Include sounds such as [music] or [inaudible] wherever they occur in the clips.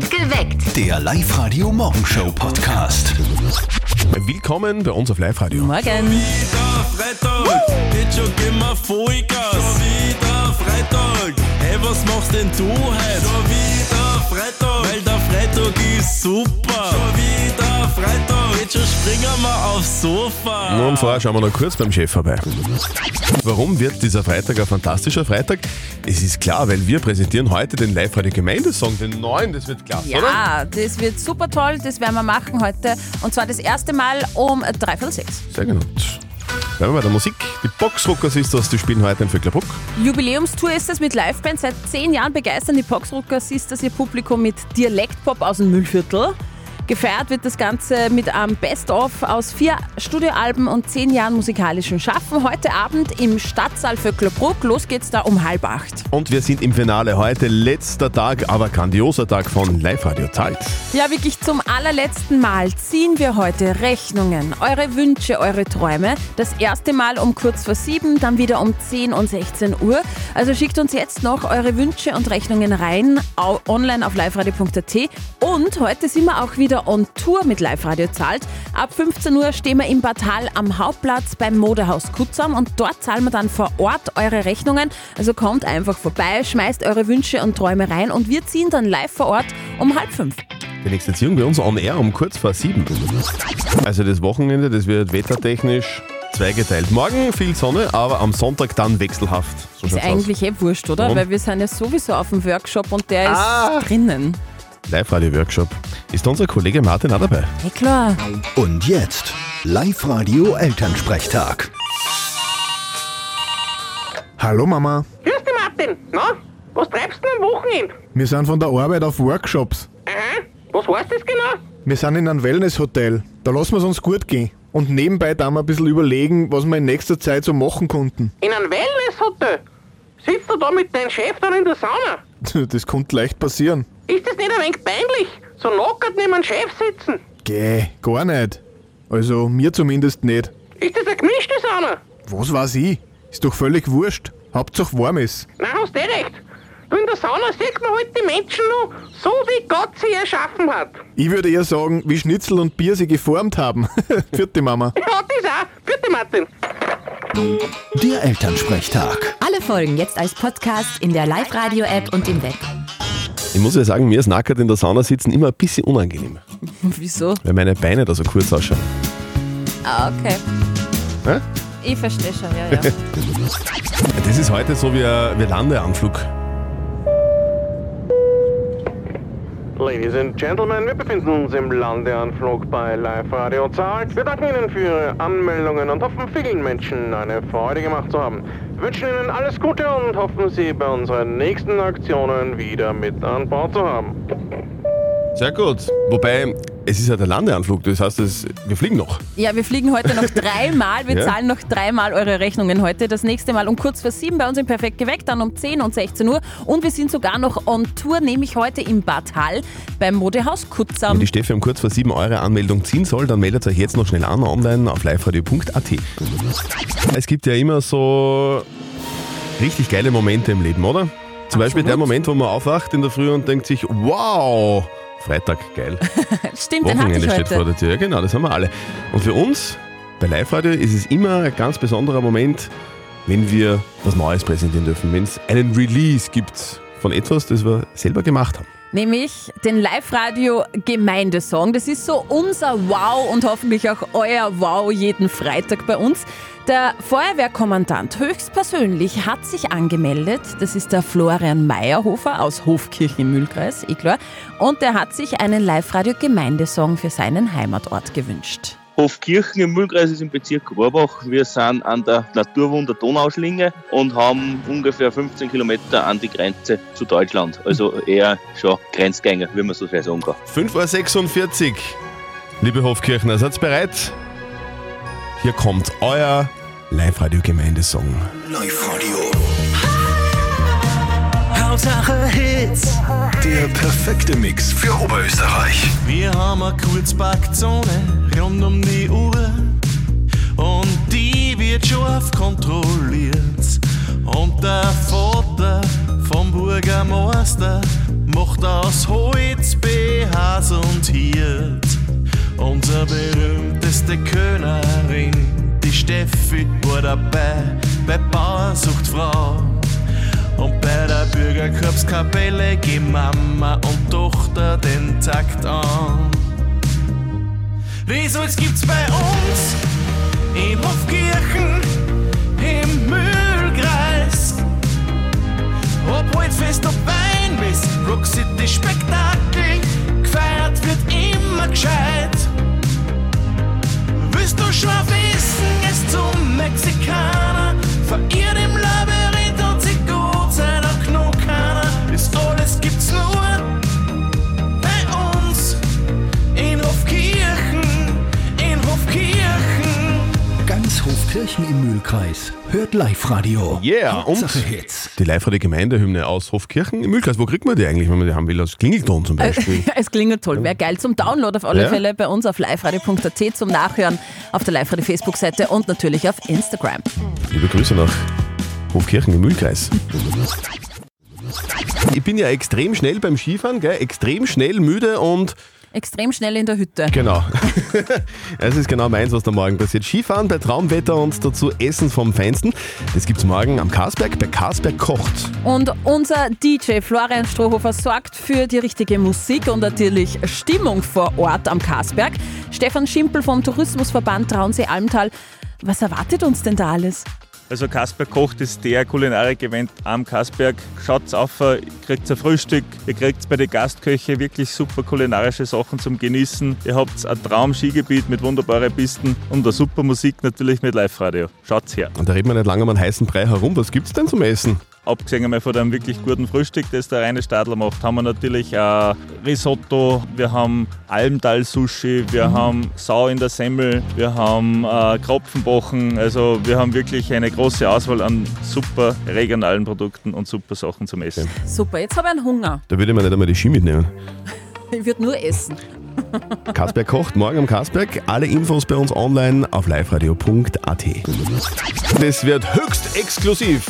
Geweckt. Der Live-Radio-Morgenshow-Podcast. Willkommen bei uns auf Live-Radio. Morgen. wieder Freitag, jetzt schon gehen wir Vollgas. Schon wieder Freitag, hey, was machst denn du heute? Schon wieder Freitag, weil der Freitag ist super. Schon wieder Freitag, jetzt schon springen wir aufs Sofa. Und vorher schauen wir noch kurz beim Chef vorbei. Warum wird dieser Freitag ein fantastischer Freitag? Es ist klar, weil wir präsentieren heute den Live-Radio-Gemeindesong, den neuen, das wird klasse, oder? Ja, das wird super toll. Das werden wir machen heute. Und zwar das erste Mal um dreiviertel sechs. Sehr gut. Bleiben wir bei der Musik. Die Boxrocker Sisters, die spielen heute in Vöcklerbruck. Jubiläumstour ist es mit Liveband. Seit zehn Jahren begeistern die Boxrocker Sisters ihr Publikum mit Dialektpop aus dem Müllviertel. Gefeiert wird das Ganze mit einem Best-of aus vier Studioalben und zehn Jahren musikalischem Schaffen. Heute Abend im Stadtsaal Vöcklerbruck. Los geht's da um halb acht. Und wir sind im Finale heute, letzter Tag, aber grandioser Tag von Live-Radio Zahlt. Ja, wirklich zum allerletzten Mal ziehen wir heute Rechnungen, eure Wünsche, eure Träume. Das erste Mal um kurz vor sieben, dann wieder um 10 und 16 Uhr. Also schickt uns jetzt noch eure Wünsche und Rechnungen rein, online auf liveradio.at. Und heute sind wir auch wieder on Tour mit Live Radio zahlt. Ab 15 Uhr stehen wir im Bartal am Hauptplatz beim Modehaus Kutzam und dort zahlen wir dann vor Ort eure Rechnungen. Also kommt einfach vorbei, schmeißt eure Wünsche und Träume rein und wir ziehen dann live vor Ort um halb fünf. Die nächste Ziehung bei uns on air um kurz vor sieben. Also das Wochenende, das wird wettertechnisch zweigeteilt. Morgen viel Sonne, aber am Sonntag dann wechselhaft. So Ist schaut's aus. eigentlich eh wurscht, oder? Warum? Weil wir sind ja sowieso auf dem Workshop und der ist Ah. drinnen. Live-Radio-Workshop. Ist unser Kollege Martin auch dabei? Ja klar. Und jetzt Live-Radio Elternsprechtag. Hallo Mama, Grüß dich, Martin. Na, was treibst du denn am Wochenende? wir sind von der Arbeit auf Workshops. Aha, was heißt das genau? Wir sind in einem Wellnesshotel. Da lassen wir es uns gut gehen. Und nebenbei da wir ein bisschen überlegen, was wir in nächster Zeit so machen konnten. In einem Wellnesshotel? Sitzt du da mit deinem Chef dann in der Sauna? [laughs] Das konnte leicht passieren. Ist das nicht ein wenig peinlich? So nackert neben einem Chef sitzen? Geh, gar nicht. Also mir zumindest nicht. Ist das eine gemischte Sauna? Was weiß ich? Ist doch völlig wurscht. Hauptsache warm ist. Nein, hast du eh recht. Du, in der Sauna sieht man halt die Menschen nur so, wie Gott sie erschaffen hat. Ich würde eher sagen, wie Schnitzel und Bier sie geformt haben. [laughs] Vierte Mama. Ja, das auch. Bitte, Martin. Der Elternsprechtag. Alle Folgen jetzt als Podcast in der Live-Radio-App und im Web. Ich muss ja sagen, mir ist nackert in der Sauna sitzen immer ein bisschen unangenehm, [laughs] Wieso? weil meine Beine da so kurz ausschauen. Ah, okay. Hä? Ich verstehe schon, ja, ja. [laughs] Das ist heute so wie ein, Landeanflug. Ladies and Gentlemen, wir befinden uns im Landeanflug bei Live Radio Zahlt. Wir danken Ihnen für Ihre Anmeldungen und hoffen, vielen Menschen eine Freude gemacht zu haben. Wir wünschen Ihnen alles Gute und hoffen, Sie bei unseren nächsten Aktionen wieder mit an Bord zu haben. Sehr gut. Wobei, es ist ja der Landeanflug, das heißt, es, wir fliegen noch. Ja, wir fliegen heute noch [laughs] dreimal. Wir Ja. zahlen noch dreimal eure Rechnungen heute. Das nächste Mal um kurz vor sieben bei uns im Perfekt geweckt, dann um 10 und 16 Uhr. Und wir sind sogar noch on Tour, nämlich heute im Bad Hall beim Modehaus Kutzam. Wenn die Steffi um kurz vor sieben eure Anmeldung ziehen soll, dann meldet euch jetzt noch schnell an online auf liveradio.at. Es gibt ja immer so richtig geile Momente im Leben, oder? Zum Beispiel der Moment, wo man aufwacht in der Früh und denkt sich, wow, Freitag, geil. [laughs] Stimmt, den Wochenende ich steht vor heute. der Tür. Ja, genau, das haben wir alle. Und für uns bei Live-Radio ist es immer ein ganz besonderer Moment, wenn wir was Neues präsentieren dürfen, wenn es einen Release gibt von etwas, das wir selber gemacht haben. Nämlich den Live-Radio Gemeindesong. Das ist so unser Wow und hoffentlich auch euer Wow jeden Freitag bei uns. Der Feuerwehrkommandant höchstpersönlich hat sich angemeldet. Das ist der Florian Meyerhofer aus Hofkirchen im Mühlkreis, eh klar. Und der hat sich einen Live-Radio Gemeindesong für seinen Heimatort gewünscht. Hofkirchen im Mühlkreis ist im Bezirk Rohrbach. Wir sind an der Naturwunder Donauschlinge und haben ungefähr 15 Kilometer an die Grenze zu Deutschland. Also [laughs] eher schon Grenzgänger, wie man so schön sagen kann. 5.46 Uhr. Liebe Hofkirchner, seid ihr bereit? Hier kommt euer Live-Radio-Gemeindesong. Live-Radio. Hauptsache Hits. Der perfekte Mix für Oberösterreich. Wir haben eine Kurzbackzone rund um die Uhr. Und die wird scharf kontrolliert. Und der Vater vom Bürgermeister macht aus Holz BHs und Hirt. Unsere berühmteste Könnerin, die Steffi, war dabei bei Bauer sucht Frau. Und bei der Bürgerkorpskapelle gehen Mama und Tochter den Takt an. Results gibt's bei uns in Hofkirchen im Mühlkreis. Ob Waldfest, ob Wein bis Rock City Spektakel, Mühlkreis. Hört Live-Radio. Yeah, und Hauptsache Hits. die live Gemeindehymne aus Hofkirchen im Mühlkreis. Wo kriegt man die eigentlich, wenn man die haben will? Aus Klingelton zum Beispiel. [laughs] es klingelt toll. Wäre geil zum Download auf alle Ja. Fälle bei uns auf liveradio.at zum Nachhören auf der Live-Radio Facebook-Seite und natürlich auf Instagram. Liebe Grüße nach Hofkirchen im Mühlkreis. Ich bin ja extrem schnell beim Skifahren, gell? extrem schnell müde und Extrem schnell in der Hütte. genau. [laughs] Es ist genau meins, was da morgen passiert. Skifahren bei Traumwetter und dazu Essen vom Feinsten. Das gibt's morgen am Karsberg bei Karsberg kocht. Und unser DJ Florian Strohhofer sorgt für die richtige Musik und natürlich Stimmung vor Ort am Karsberg. Stefan Schimpel vom Tourismusverband Traunsee-Almtal. Was erwartet uns denn da alles? Also Kasperg kocht ist der Kulinarik-Event am Kasberg. Schaut's auf, ihr kriegt ein Frühstück, ihr kriegt bei den Gastköche wirklich super kulinarische Sachen zum Genießen. Ihr habt ein Traum-Skigebiet mit wunderbaren Pisten und eine super Musik natürlich mit Live-Radio. Schaut's her. Und da reden wir nicht lange um einen heißen Brei herum. Was gibt's denn zum Essen? Abgesehen einmal von einem wirklich guten Frühstück, das der reine Stadler macht, haben wir natürlich auch Risotto, wir haben Almdal-Sushi, wir haben Sau in der Semmel, wir haben äh, Kropfenbochen. Also wir haben wirklich eine große Auswahl an super regionalen Produkten und super Sachen zum Essen. Super, jetzt habe ich einen Hunger. Da würde man nicht einmal die Ski mitnehmen. [laughs] Ich würde nur essen. [laughs] Karsberg kocht, morgen am Karsberg. Alle Infos bei uns online auf liveradio.at. Das wird höchst exklusiv.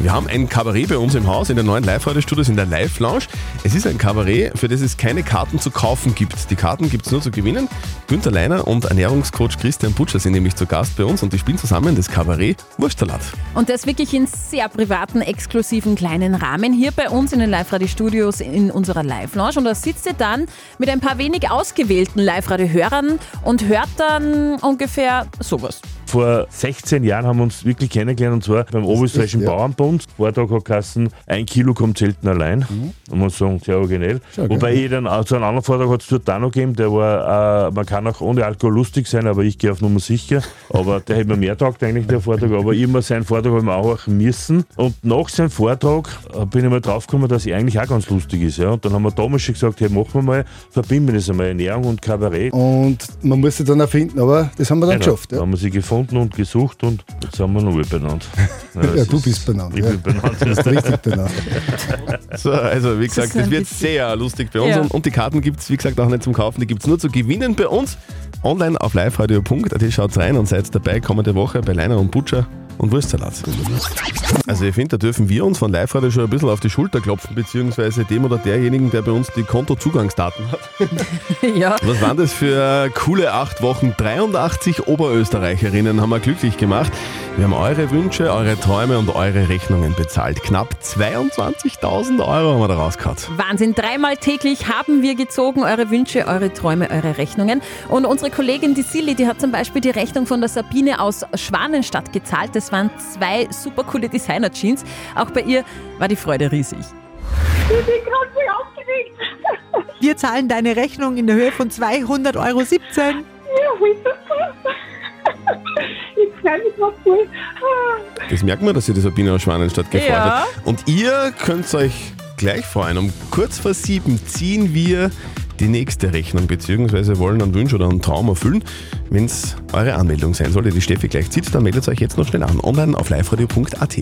Wir haben ein Kabarett bei uns im Haus in den neuen Live-Radio-Studios in der Live-Lounge. Es ist ein Kabarett, für das es keine Karten zu kaufen gibt. Die Karten gibt es nur zu gewinnen. Günther Leiner und Ernährungscoach Christian Butcher sind nämlich zu Gast bei uns und die spielen zusammen das Kabarett Wurstsalat. Und das wirklich in sehr privaten, exklusiven kleinen Rahmen hier bei uns in den Live-Radio-Studios in unserer Live-Lounge. Und da sitzt ihr dann mit ein paar wenig ausgewählten Live-Radio-Hörern und hört dann ungefähr sowas. Vor 16 Jahren haben wir uns wirklich kennengelernt und zwar beim Oberösterreichischen Bauernbund. Vortag hat Kassen, ein Kilo kommt selten allein. Und man sagen, sehr originell. Schau, Wobei gell? ich dann auch so einen anderen Vortrag hat es dort auch noch gegeben, der war, äh, man kann auch ohne Alkohol lustig sein, aber ich gehe auf Nummer sicher. Aber der hätte mir mehr taugt eigentlich, der Vortrag. Aber immer seinen Vortrag haben wir auch müssen. Und nach seinem Vortrag äh, bin ich mal draufgekommen, dass er eigentlich auch ganz lustig ist. Ja. Und dann haben wir damals schon gesagt, hey, machen wir mal, verbinden wir das einmal, Ernährung und Kabarett. Und man muss sie dann auch finden, aber das haben wir dann Genau, geschafft. Ja. haben wir sie gefunden und gesucht und jetzt sind wir noch alle benannt. [laughs] Ja, du bist benannt. Ich ja. bin benannt. Du bist richtig benannt. [laughs] So, also wie Das gesagt, das ein wird bisschen- sehr lustig bei uns Ja. und, und die Karten gibt es, wie gesagt, auch nicht zum Kaufen, die gibt es nur zu gewinnen bei uns. Online auf liveradio.at schaut rein und seid dabei kommende Woche bei Leiner und Butcher und Wurstsalat. Also ich finde, da dürfen wir uns von Live Radio schon ein bisschen auf die Schulter klopfen, beziehungsweise dem oder derjenigen, der bei uns die Kontozugangsdaten hat. [laughs] ja. Was waren das für coole acht Wochen? 83 Oberösterreicherinnen haben wir glücklich gemacht. Wir haben eure Wünsche, eure Träume und eure Rechnungen bezahlt. Knapp 22.000 Euro haben wir da rausgehauen. Wahnsinn, dreimal täglich haben wir gezogen, eure Wünsche, eure Träume, eure Rechnungen. Und unsere Kollegin, die Silly, die hat zum Beispiel die Rechnung von der Sabine aus Schwanenstadt gezahlt. Das waren zwei super coole Designer-Jeans. Auch bei ihr war die Freude riesig. Ich bin gerade voll aufgeregt. Wir zahlen deine Rechnung in der Höhe von 200,17 Euro. Ja, super. Ich freue mich gerade voll. Das merkt man, dass ihr die Sabine aus Schwanenstadt gefreut Ja. hat. Und ihr könnt euch gleich freuen. Um kurz vor sieben ziehen wir die nächste Rechnung, beziehungsweise wollen einen Wunsch oder einen Traum erfüllen. Wenn es eure Anmeldung sein sollte, die Steffi gleich zieht, dann meldet euch jetzt noch schnell an. Online auf liveradio.at.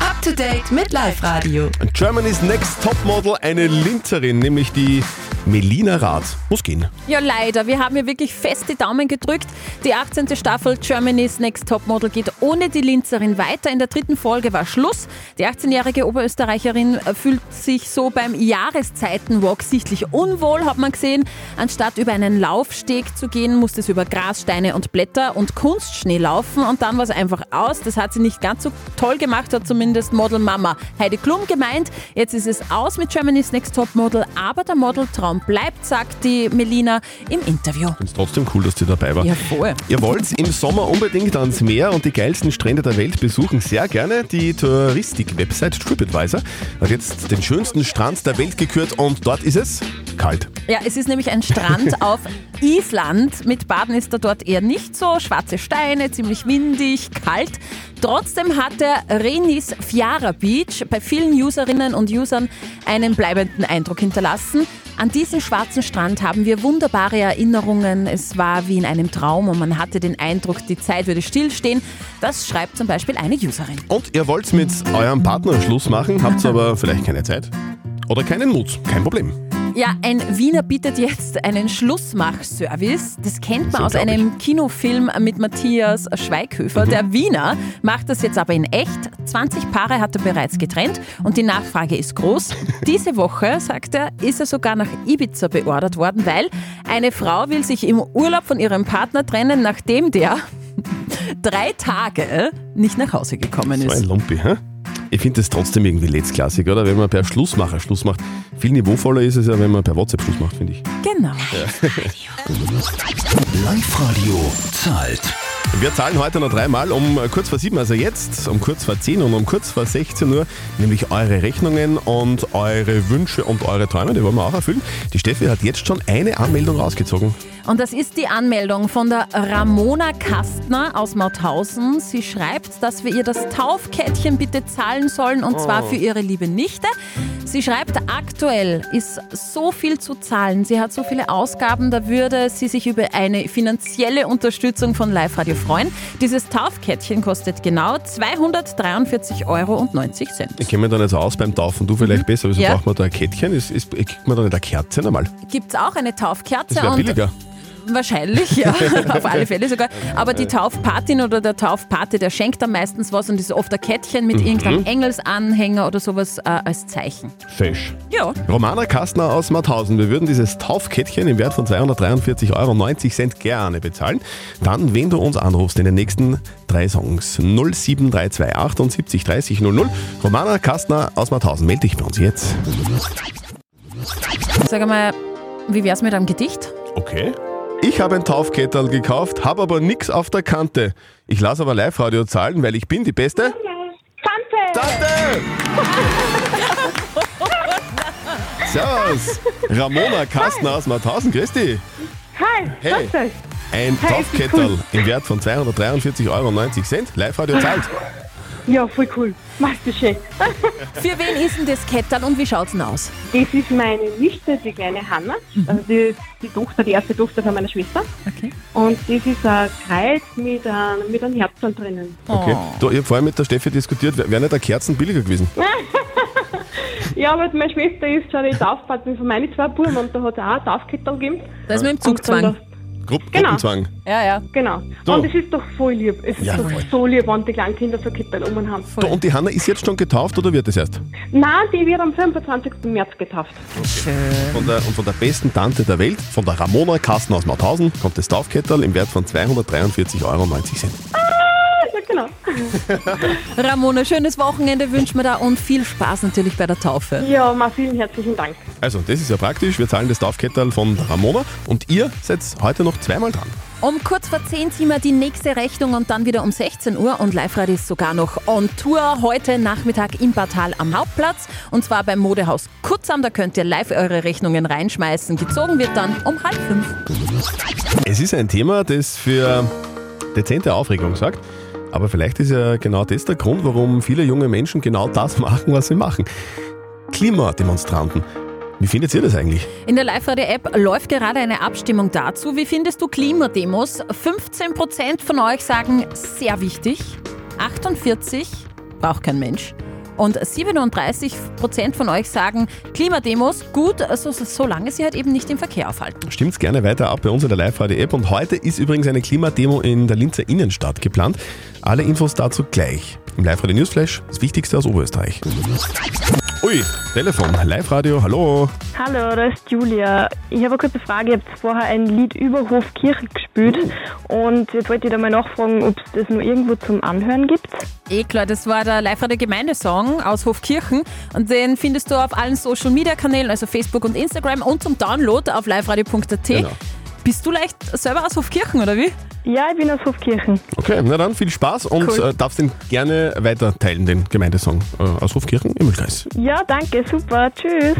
Up to date mit Live Radio. Germany's Next Topmodel, eine Linzerin, nämlich die Melina Rath. Muss gehen. Ja, leider. Wir haben ja wirklich fest die Daumen gedrückt. Die 18. Staffel Germany's Next Topmodel geht ohne die Linzerin weiter. In der dritten Folge war Schluss. Die 18-jährige Oberösterreicherin fühlt sich so beim Jahreszeitenwalk sichtlich unwohl, hat man gesehen. Anstatt über einen Laufsteg zu gehen, musste es über Gras, Steine und Blätter und Kunstschnee laufen. Und dann war es einfach aus. Das hat sie nicht ganz so toll gemacht, hat zumindest Model Mama Heidi Klum gemeint. Jetzt ist es aus mit Germany's Next Topmodel, aber der Modeltraum bleibt, sagt die Melina im Interview. Ist trotzdem cool, dass die dabei war. Ja, voll. Ihr wollt im Sommer unbedingt ans Meer und die geilsten Strände der Welt besuchen, sehr gerne. Die Touristik-Website TripAdvisor hat jetzt den schönsten Strand der Welt gekürt und dort ist es kalt. Ja, es ist nämlich ein Strand [laughs] auf Island. Mit Baden ist er dort eher nicht so. Schwarze Steine, ziemlich windig, kalt. Trotzdem hat der Renis Fiara Beach bei vielen Userinnen und Usern einen bleibenden Eindruck hinterlassen. An diesem schwarzen Strand haben wir wunderbare Erinnerungen. Es war wie in einem Traum und man hatte den Eindruck, die Zeit würde stillstehen. Das schreibt zum Beispiel eine Userin. Und ihr wollt mit eurem Partner Schluss machen, habt aber vielleicht keine Zeit oder keinen Mut. Kein Problem. Ja, ein Wiener bietet jetzt einen Schlussmach-Service. Das kennt man So aus einem Kinofilm mit Matthias Schweighöfer. Mhm. Der Wiener macht das jetzt aber in echt. 20 Paare hat er bereits getrennt und die Nachfrage ist groß. Diese Woche, sagt er, ist er sogar nach Ibiza beordert worden, weil eine Frau will sich im Urlaub von ihrem Partner trennen, nachdem der [laughs] drei Tage nicht nach Hause gekommen So ist. ein Lumpi, hä? Ich finde das trotzdem irgendwie letztklassig, oder? Wenn man per Schlussmacher Schluss macht. Viel niveauvoller ist es ja, wenn man per WhatsApp Schluss macht, finde ich. Genau. Live-Radio zahlt. Wir zahlen heute noch dreimal um kurz vor sieben, also jetzt, um kurz vor zehn und um kurz vor 16 Uhr, nämlich eure Rechnungen und eure Wünsche und eure Träume, die wollen wir auch erfüllen. Die Steffi hat jetzt schon eine Anmeldung rausgezogen. Und das ist die Anmeldung von der Ramona Kastner aus Mauthausen. Sie schreibt, dass wir ihr das Taufkettchen bitte zahlen sollen und zwar Oh. für ihre liebe Nichte. Sie schreibt, aktuell ist so viel zu zahlen. Sie hat so viele Ausgaben, da würde sie sich über eine finanzielle Unterstützung von Live Radio freuen. Dieses Taufkettchen kostet genau 243,90 Euro. Ich kenne mich da nicht so aus beim Taufen, du vielleicht besser. Wieso Ja. braucht man da ein Kettchen? Ist, ist, kriegt man da nicht eine Kerze einmal? Gibt es auch eine Taufkerze? Das wäre billiger. Wahrscheinlich, ja, [laughs] auf alle Fälle sogar. Aber die Taufpatin oder der Taufpate, der schenkt dann meistens was und ist oft ein Kettchen mit Mhm. irgendeinem Engelsanhänger oder sowas äh, als Zeichen. Fesch. Ja. Romana Kastner aus Mauthausen, wir würden dieses Taufkettchen im Wert von 243,90 Euro gerne bezahlen. Dann, wenn du uns anrufst in den nächsten drei Songs 07328 78 30 00. Romana Kastner aus Mauthausen, melde dich bei uns jetzt. Sag einmal, wie wär's mit einem Gedicht? Okay. Ich habe ein Taufkettel gekauft, habe aber nix auf der Kante. Ich lasse aber Live-Radio zahlen, weil ich bin die Beste. Tante! Tante! [laughs] Servus! Ramona Kastner aus Mauthausen, dich. Hi, Hey. Ein Hi, Taufkettel cool. im Wert von 243,90 Euro. Live-Radio zahlt. Ja, voll cool. Machst du schön. [laughs] Für wen ist denn das Kettel und wie schaut's denn aus? Das ist meine Nichte, die kleine Hanna. Also die, die Tochter, die erste Tochter von meiner Schwester. Okay. Und das ist ein Kreuz mit, einem- mit einem Herzen drinnen. Okay. Du, ich habe vorhin mit der Steffi diskutiert, wäre nicht der Kerzen billiger gewesen? [laughs] Ja, aber meine Schwester ist schon die Taufpatin von meinen zwei Buben und da hat es auch ein Taufkettel gegeben. Das mit dem Und dann Zugzwang. Gru Genau. Gruppenzwang. Ja, ja. Genau. So. Und es ist doch voll lieb. Es ist Ja, doch voll. so lieb, wenn die kleinen Kinder so Kittel um haben. Du, und die Hanna ist jetzt schon getauft oder wird es erst? Nein, die wird am 25. März getauft. Von der, und von der besten Tante der Welt, von der Ramona Kastner aus Mauthausen, kommt das Taufkettel im Wert von 243,90 Euro. Genau. [laughs] Ramona, schönes Wochenende wünschen wir da und viel Spaß natürlich bei der Taufe. Ja, mal vielen herzlichen Dank. Also, das ist ja praktisch. Wir zahlen das Taufkettel von Ramona und ihr seid heute noch zweimal dran. Um kurz vor 10 ziehen wir die nächste Rechnung und dann wieder um 16 Uhr und Live-Radio ist sogar noch on Tour heute Nachmittag im Portal am Hauptplatz und zwar beim Modehaus Kutzam. Da könnt ihr live eure Rechnungen reinschmeißen. Gezogen wird dann um halb fünf. Es ist ein Thema, das für dezente Aufregung sorgt. Aber vielleicht ist ja genau das der Grund, warum viele junge Menschen genau das machen, was sie machen. Klimademonstranten. Wie findet ihr das eigentlich? In der Live-Radio-App läuft gerade eine Abstimmung dazu. Wie findest du Klimademos? 15% von euch sagen sehr wichtig, 48 braucht kein Mensch Und 37% von euch sagen Klimademos gut, also solange sie halt eben nicht im Verkehr aufhalten. Stimmt's gerne weiter ab bei uns in der Live-Radio-App. Und heute ist übrigens eine Klimademo in der Linzer Innenstadt geplant. Alle Infos dazu gleich. Im Live-Radio Newsflash, das Wichtigste aus Oberösterreich. Ui, Telefon, Live-Radio, hallo. Hallo, da ist Julia. Ich habe eine kurze Frage. Ihr habt vorher ein Lied über Hofkirche gespielt und jetzt wollte ich da mal nachfragen, ob es das nur irgendwo zum Anhören gibt. Eh klar, das war der Live-Radio Gemeindesong aus Hofkirchen und den findest du auf allen Social Media Kanälen, also Facebook und Instagram und zum Download auf liveradio.at. Genau. Bist du leicht selber aus Hofkirchen oder wie? Ja, ich bin aus Hofkirchen. Okay, na dann viel Spaß und Cool. äh, darfst den gerne weiter teilen, den Gemeindesong äh, aus Hofkirchen im Mühlkreis. Ja, danke, super. Tschüss.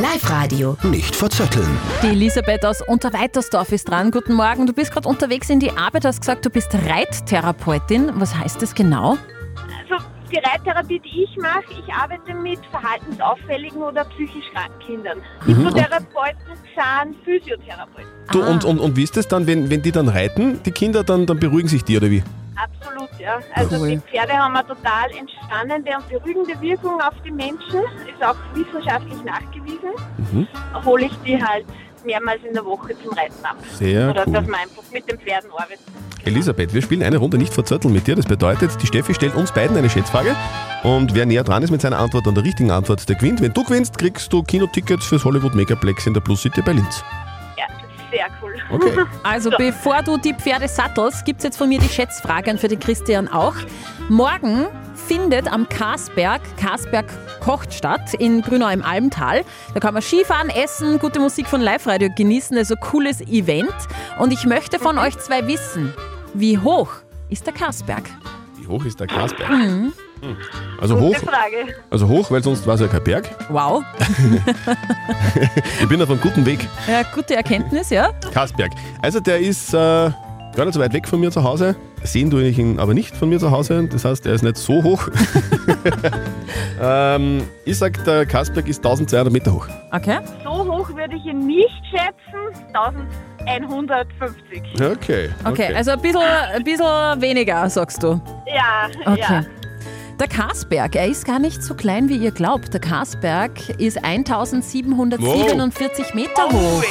Live-Radio. Nicht verzetteln. Die Elisabeth aus Unterweitersdorf ist dran. Guten Morgen, du bist gerade unterwegs in die Arbeit, hast gesagt, du bist Reittherapeutin. Was heißt das genau? Die Reittherapie, die ich mache, ich arbeite mit verhaltensauffälligen oder psychisch kranken Kindern. Mhm. Hypnotherapeuten sind Physiotherapeuten. Du, und, und, und wie ist das dann, wenn, wenn die dann reiten, die Kinder, dann, dann beruhigen sich die oder wie? Absolut, ja. Also Cool. die Pferde haben eine total entspannende und beruhigende Wirkung auf die Menschen. Ist auch wissenschaftlich nachgewiesen. Mhm. Hole ich die halt mehrmals in der Woche zum Reiten ab. Sehr Oder cool. dass man einfach mit den Pferden arbeitet. Elisabeth, wir spielen eine Runde nicht verzötteln mit dir. Das bedeutet, die Steffi stellt uns beiden eine Schätzfrage und wer näher dran ist mit seiner Antwort an der richtigen Antwort, der gewinnt. Wenn du gewinnst, kriegst du Kinotickets fürs Hollywood Megaplex in der Plus City bei Linz. Sehr cool. Okay. [laughs] Also bevor du die Pferde sattelst, gibt es jetzt von mir die Schätzfrage und für den Christian auch. Morgen findet am Karsberg, Karsberg kocht statt in Grünau im Almtal. Da kann man Skifahren, essen, gute Musik von Live-Radio genießen, also cooles Event. Und ich möchte von euch zwei wissen, wie hoch ist der Karsberg? Wie hoch ist der Karsberg? Mhm. Also hoch, Gute Frage. also hoch, weil sonst war es ja kein Berg. Wow. [laughs] Ich bin auf einem guten Weg. Ja, gute Erkenntnis, ja? Karsberg. Also der ist äh, gar nicht so weit weg von mir zu Hause. Sehen tue ich ihn aber nicht von mir zu Hause. Das heißt, er ist nicht so hoch. [laughs] [laughs] ähm, ich sag, der Karsberg ist 1200 Meter hoch. Okay. So hoch würde ich ihn nicht schätzen. 1150. Okay. Okay, also ein bisschen, ein bisschen weniger, sagst du. Ja, Okay. ja. Der Karsberg, er ist gar nicht so klein, wie ihr glaubt. Der Karsberg ist 1747 Meter hoch.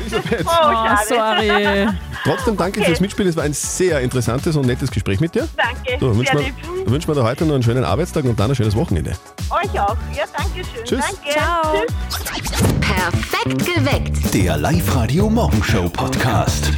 Elisabeth. Oh, sorry. Trotzdem danke fürs Mitspielen. Es war ein sehr interessantes und nettes Gespräch mit dir. Danke, So, wünschen sehr wir, lieb. wünschen wir dir heute noch einen schönen Arbeitstag und dann ein schönes Wochenende. Euch auch. Ja, danke schön. Tschüss. Danke. Ciao. Tschüss. Perfekt geweckt. Der Live-Radio Morgenshow Podcast.